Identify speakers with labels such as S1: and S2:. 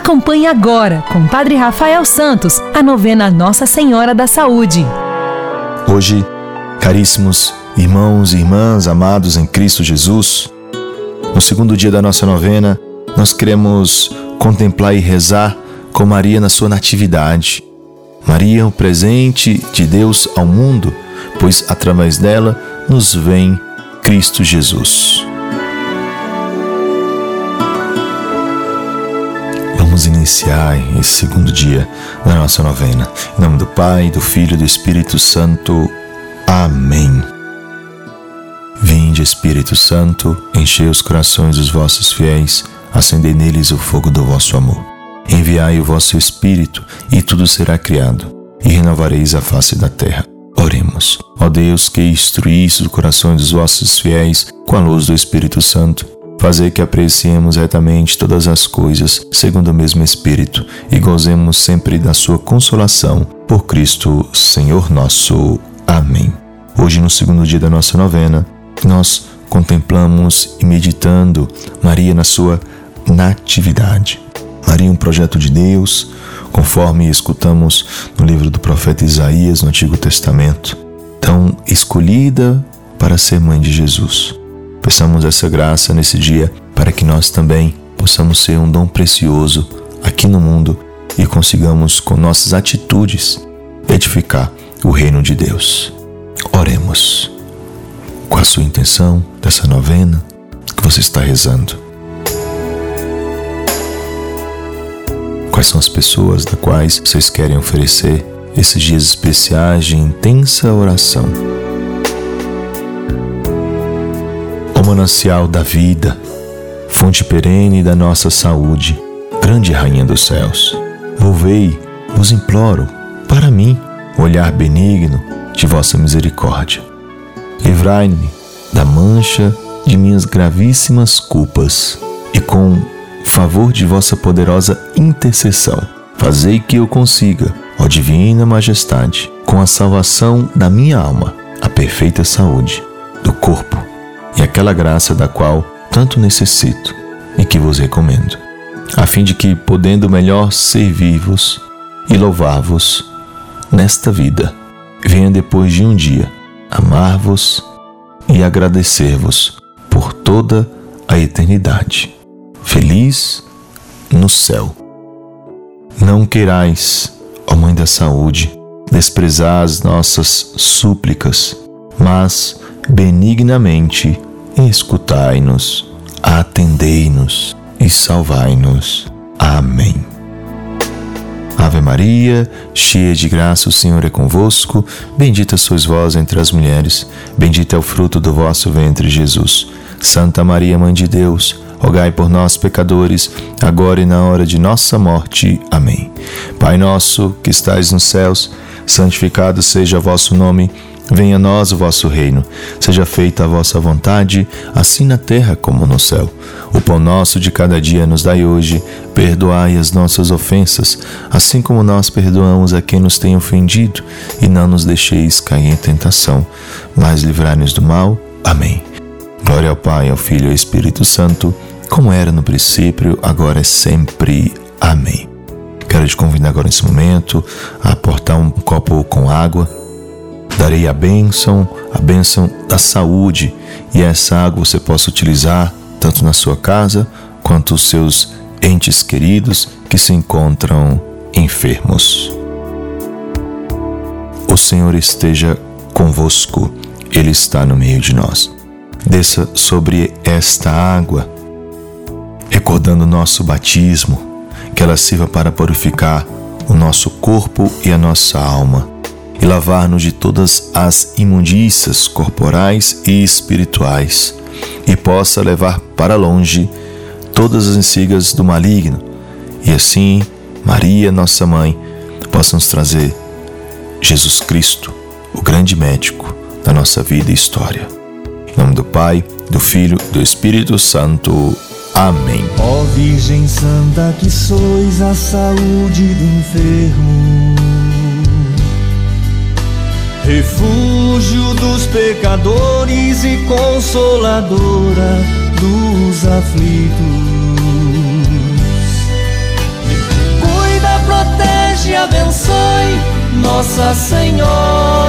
S1: Acompanhe agora, com Padre Rafael Santos, a novena Nossa Senhora da Saúde.
S2: Hoje, caríssimos irmãos e irmãs amados em Cristo Jesus, no segundo dia da nossa novena, nós queremos contemplar e rezar com Maria na sua natividade. Maria, o presente de Deus ao mundo, pois através dela nos vem Cristo Jesus. Vamos iniciar esse segundo dia da nossa novena. Em nome do Pai, do Filho e do Espírito Santo. Amém. Vinde, Espírito Santo, enchei os corações dos vossos fiéis, acendei neles o fogo do vosso amor. Enviai o vosso Espírito, e tudo será criado, e renovareis a face da terra. Oremos. Ó Deus, que instruísse os corações dos vossos fiéis com a luz do Espírito Santo, fazer que apreciemos retamente todas as coisas segundo o mesmo Espírito e gozemos sempre da sua consolação. Por Cristo, Senhor nosso. Amém. Hoje, no segundo dia da nossa novena, nós contemplamos e meditando Maria na sua natividade. Maria, um projeto de Deus, conforme escutamos no livro do profeta Isaías no Antigo Testamento, tão escolhida para ser mãe de Jesus. Peçamos essa graça nesse dia para que nós também possamos ser um dom precioso aqui no mundo e consigamos, com nossas atitudes, edificar o reino de Deus. Oremos. Qual a sua intenção dessa novena que você está rezando? Quais são as pessoas da quais vocês querem oferecer esses dias especiais de intensa oração? Manancial da vida, fonte perene da nossa saúde, grande rainha dos céus, volvei, vos imploro, para mim, olhar benigno de vossa misericórdia. Livrai-me da mancha de minhas gravíssimas culpas e com favor de vossa poderosa intercessão, fazei que eu consiga, ó divina majestade, com a salvação da minha alma, a perfeita saúde do corpo e aquela graça da qual tanto necessito e que vos recomendo, a fim de que, podendo melhor servir-vos e louvar-vos nesta vida, venha depois de um dia amar-vos e agradecer-vos por toda a eternidade. Feliz no céu. Não queirais, ó Mãe da Saúde, desprezar as nossas súplicas, mas benignamente escutai-nos, atendei-nos e salvai-nos. Amém. Ave Maria, cheia de graça, o Senhor é convosco. Bendita sois vós entre as mulheres, bendito é o fruto do vosso ventre, Jesus. Santa Maria, Mãe de Deus, rogai por nós, pecadores, agora e na hora de nossa morte. Amém. Pai nosso, que estais nos céus, santificado seja o vosso nome. Venha a nós o vosso reino, seja feita a vossa vontade, assim na terra como no céu. O pão nosso de cada dia nos dai hoje, perdoai as nossas ofensas, assim como nós perdoamos a quem nos tem ofendido, e não nos deixeis cair em tentação, mas livrai-nos do mal. Amém. Glória ao Pai, ao Filho e ao Espírito Santo, como era no princípio, agora é sempre. Amém. Quero te convidar agora nesse momento a aportar um copo com água darei a bênção, a bênção da saúde, e essa água você possa utilizar tanto na sua casa quanto os seus entes queridos que se encontram enfermos. O Senhor esteja convosco, Ele está no meio de nós. Desça sobre esta água, recordando o nosso batismo, que ela sirva para purificar o nosso corpo e a nossa alma e lavar-nos de todas as imundícias corporais e espirituais, e possa levar para longe todas as insigas do maligno, e assim, Maria, nossa mãe, possa nos trazer Jesus Cristo, o grande médico da nossa vida e história. Em nome do Pai, do Filho do Espírito Santo. Amém.
S3: Ó Virgem Santa, que sois a saúde do enfermo refúgio dos pecadores e consoladora dos aflitos. Cuida, protege, abençoe Nossa Senhora.